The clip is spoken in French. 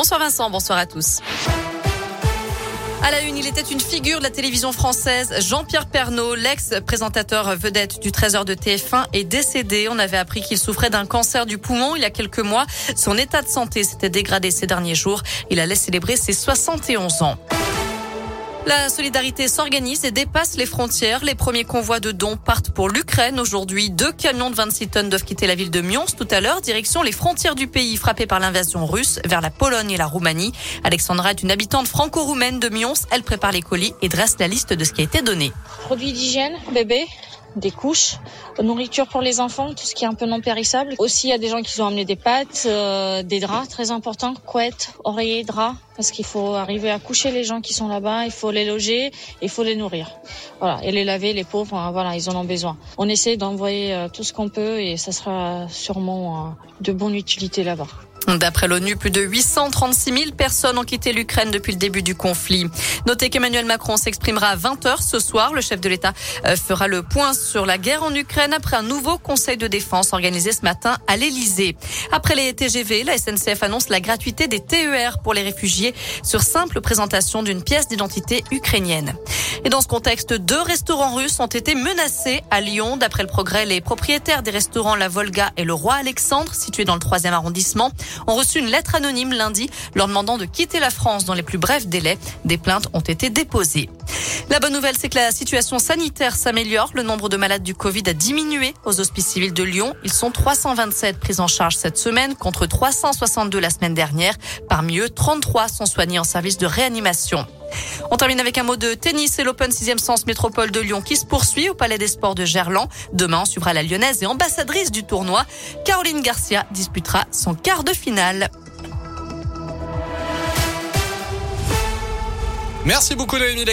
Bonsoir Vincent, bonsoir à tous. À la une, il était une figure de la télévision française. Jean-Pierre Pernaud, l'ex-présentateur vedette du 13h de TF1, est décédé. On avait appris qu'il souffrait d'un cancer du poumon il y a quelques mois. Son état de santé s'était dégradé ces derniers jours. Il allait célébrer ses 71 ans. La solidarité s'organise et dépasse les frontières. Les premiers convois de dons partent pour l'Ukraine. Aujourd'hui, deux camions de 26 tonnes doivent quitter la ville de Mions tout à l'heure, direction les frontières du pays frappées par l'invasion russe vers la Pologne et la Roumanie. Alexandra est une habitante franco-roumaine de Mions. Elle prépare les colis et dresse la liste de ce qui a été donné. Produits d'hygiène, bébé, des couches, nourriture pour les enfants, tout ce qui est un peu non périssable. Aussi, il y a des gens qui ont amené des pâtes, euh, des draps, très importants, couettes, oreillers, draps, parce qu'il faut arriver à coucher les gens qui sont là-bas, il faut les loger, il faut les nourrir. Voilà, et les laver, les pauvres, hein, voilà, ils en ont besoin. On essaie d'envoyer euh, tout ce qu'on peut et ça sera sûrement euh, de bonne utilité là-bas. D'après l'ONU, plus de 836 000 personnes ont quitté l'Ukraine depuis le début du conflit. Notez qu'Emmanuel Macron s'exprimera à 20h ce soir. Le chef de l'État euh, fera le point sur la guerre en Ukraine après un nouveau conseil de défense organisé ce matin à l'Elysée. Après les TGV, la SNCF annonce la gratuité des TER pour les réfugiés sur simple présentation d'une pièce d'identité ukrainienne. Et dans ce contexte, deux restaurants russes ont été menacés à Lyon. D'après le progrès, les propriétaires des restaurants La Volga et le Roi Alexandre, situés dans le troisième arrondissement, ont reçu une lettre anonyme lundi leur demandant de quitter la France dans les plus brefs délais. Des plaintes ont été déposées. La bonne nouvelle, c'est que la situation sanitaire s'améliore. Le nombre de malades du Covid a diminué aux hospices civils de Lyon. Ils sont 327 pris en charge cette semaine contre 362 la semaine dernière. Parmi eux, 33 sont soignés en service de réanimation. On termine avec un mot de tennis et l'Open 6e Sens Métropole de Lyon qui se poursuit au Palais des Sports de Gerland. Demain, on suivra la lyonnaise et ambassadrice du tournoi. Caroline Garcia disputera son quart de finale. Merci beaucoup Noémie